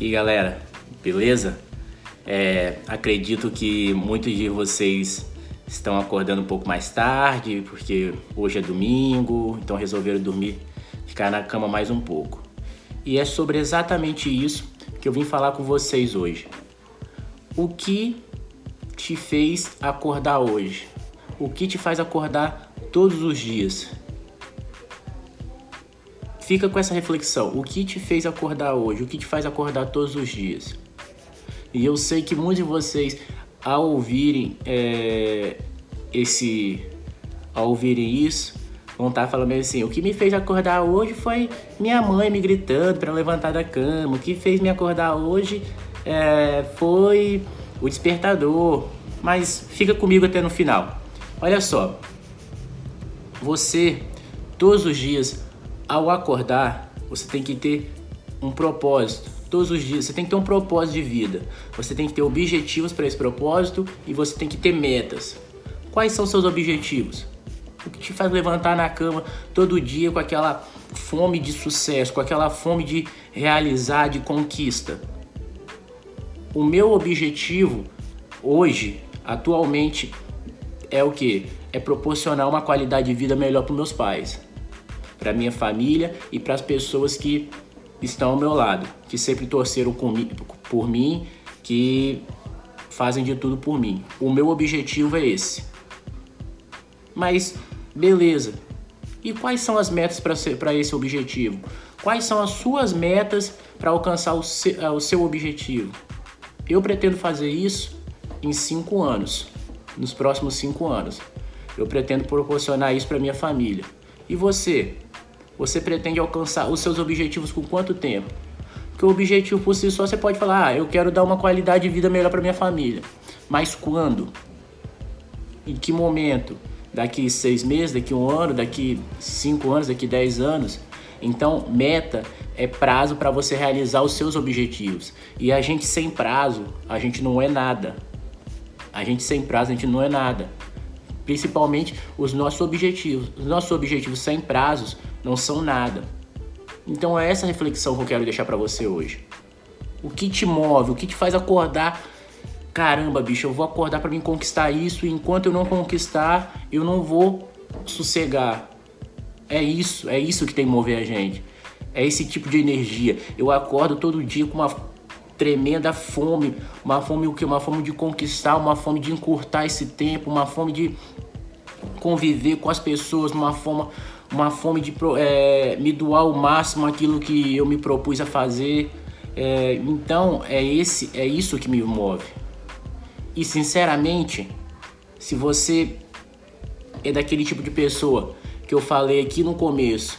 E galera, beleza? É, acredito que muitos de vocês estão acordando um pouco mais tarde, porque hoje é domingo, então resolveram dormir, ficar na cama mais um pouco. E é sobre exatamente isso que eu vim falar com vocês hoje. O que te fez acordar hoje? O que te faz acordar todos os dias? Fica com essa reflexão. O que te fez acordar hoje? O que te faz acordar todos os dias? E eu sei que muitos de vocês, ao ouvirem é, esse, ao ouvirem isso, vão estar falando assim: o que me fez acordar hoje foi minha mãe me gritando para levantar da cama. O que fez me acordar hoje é, foi o despertador. Mas fica comigo até no final. Olha só, você todos os dias ao acordar, você tem que ter um propósito todos os dias. Você tem que ter um propósito de vida. Você tem que ter objetivos para esse propósito e você tem que ter metas. Quais são seus objetivos? O que te faz levantar na cama todo dia com aquela fome de sucesso, com aquela fome de realizar, de conquista? O meu objetivo hoje, atualmente, é o que? É proporcionar uma qualidade de vida melhor para meus pais, para minha família e para as pessoas que estão ao meu lado, que sempre torceram por mim, que fazem de tudo por mim. O meu objetivo é esse. Mas, beleza. E quais são as metas para esse objetivo? Quais são as suas metas para alcançar o seu, o seu objetivo? Eu pretendo fazer isso em cinco anos, nos próximos cinco anos. Eu pretendo proporcionar isso para minha família. E você? Você pretende alcançar os seus objetivos com quanto tempo? Porque o objetivo por si só você pode falar, ah, eu quero dar uma qualidade de vida melhor para minha família. Mas quando? Em que momento? Daqui seis meses, daqui um ano, daqui cinco anos, daqui dez anos? Então, meta é prazo para você realizar os seus objetivos. E a gente sem prazo, a gente não é nada. A gente sem prazo, a gente não é nada. Principalmente os nossos objetivos. Os nossos objetivos sem prazos não são nada. Então é essa reflexão que eu quero deixar para você hoje. O que te move, o que te faz acordar? Caramba, bicho, eu vou acordar para me conquistar isso e enquanto eu não conquistar, eu não vou sossegar. É isso, é isso que tem que mover a gente. É esse tipo de energia. Eu acordo todo dia com uma tremenda fome, uma fome o que? Uma fome de conquistar, uma fome de encurtar esse tempo, uma fome de conviver com as pessoas, uma fome, uma fome de é, me doar ao máximo aquilo que eu me propus a fazer. É, então é esse, é isso que me move. E sinceramente, se você é daquele tipo de pessoa que eu falei aqui no começo,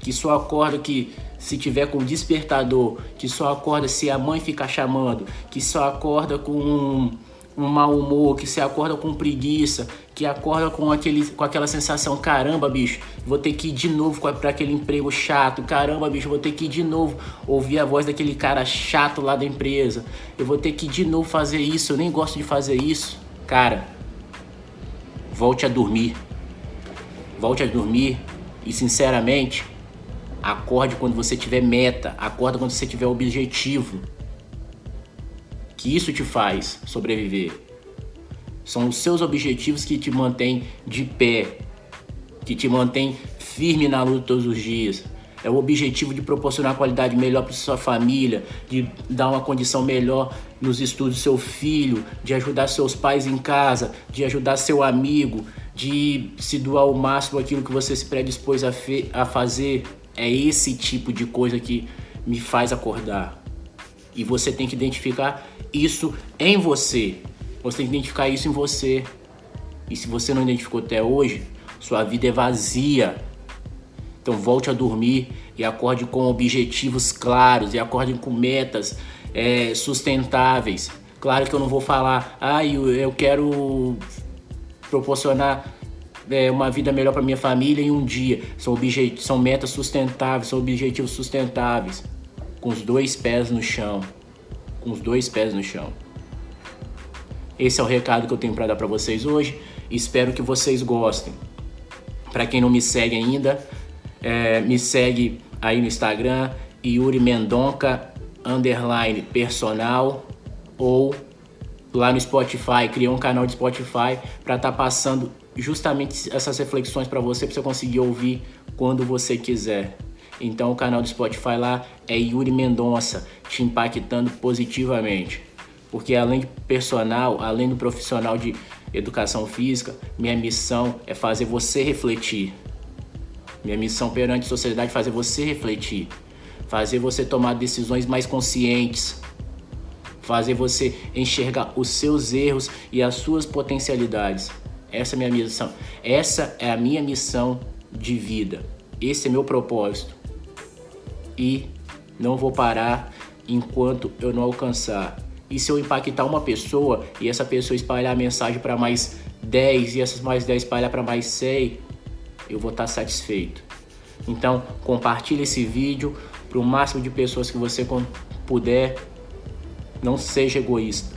que só acorda que se tiver com despertador, que só acorda se a mãe ficar chamando, que só acorda com um mau humor, que se acorda com preguiça, que acorda com, aquele, com aquela sensação: caramba, bicho, vou ter que ir de novo para aquele emprego chato, caramba, bicho, vou ter que ir de novo ouvir a voz daquele cara chato lá da empresa, eu vou ter que ir de novo fazer isso, eu nem gosto de fazer isso. Cara, volte a dormir. Volte a dormir e, sinceramente, acorde quando você tiver meta, acorda quando você tiver objetivo que isso te faz sobreviver. São os seus objetivos que te mantêm de pé, que te mantêm firme na luta todos os dias. É o objetivo de proporcionar qualidade melhor para sua família, de dar uma condição melhor nos estudos do seu filho, de ajudar seus pais em casa, de ajudar seu amigo, de se doar ao máximo aquilo que você se predispôs a, a fazer. É esse tipo de coisa que me faz acordar. E você tem que identificar isso em você. Você tem que identificar isso em você. E se você não identificou até hoje, sua vida é vazia. Então volte a dormir e acorde com objetivos claros e acorde com metas é, sustentáveis. Claro que eu não vou falar, ah, eu, quero proporcionar é, uma vida melhor para minha família em um dia. São, são metas sustentáveis, são objetivos sustentáveis com os dois pés no chão. Com os dois pés no chão. Esse é o recado que eu tenho para dar para vocês hoje. Espero que vocês gostem. Para quem não me segue ainda, é, me segue aí no Instagram, Yuri Mendonca underline personal ou lá no Spotify, criei um canal de Spotify para estar tá passando justamente essas reflexões para você, para você conseguir ouvir quando você quiser. Então o canal do Spotify lá é Yuri Mendonça, te impactando positivamente. Porque além de personal, além do profissional de educação física, minha missão é fazer você refletir. Minha missão perante a sociedade é fazer você refletir, fazer você tomar decisões mais conscientes, fazer você enxergar os seus erros e as suas potencialidades. Essa é a minha missão. Essa é a minha missão de vida. Esse é meu propósito. E não vou parar enquanto eu não alcançar. E se eu impactar uma pessoa e essa pessoa espalhar a mensagem para mais 10 e essas mais 10 espalhar para mais 100, eu vou estar satisfeito. Então, compartilhe esse vídeo para o máximo de pessoas que você puder. Não seja egoísta.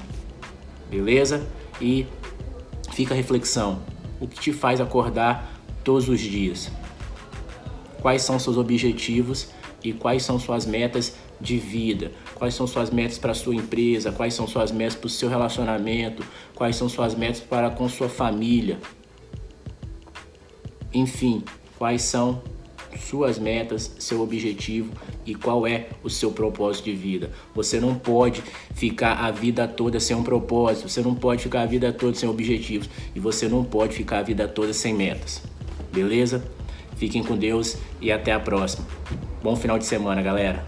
Beleza? E fica a reflexão. O que te faz acordar todos os dias? Quais são seus objetivos e quais são suas metas de vida? Quais são suas metas para sua empresa? Quais são suas metas para o seu relacionamento? Quais são suas metas para com sua família? Enfim, quais são suas metas, seu objetivo e qual é o seu propósito de vida. Você não pode ficar a vida toda sem um propósito, você não pode ficar a vida toda sem objetivos e você não pode ficar a vida toda sem metas. Beleza? Fiquem com Deus e até a próxima. Bom final de semana, galera.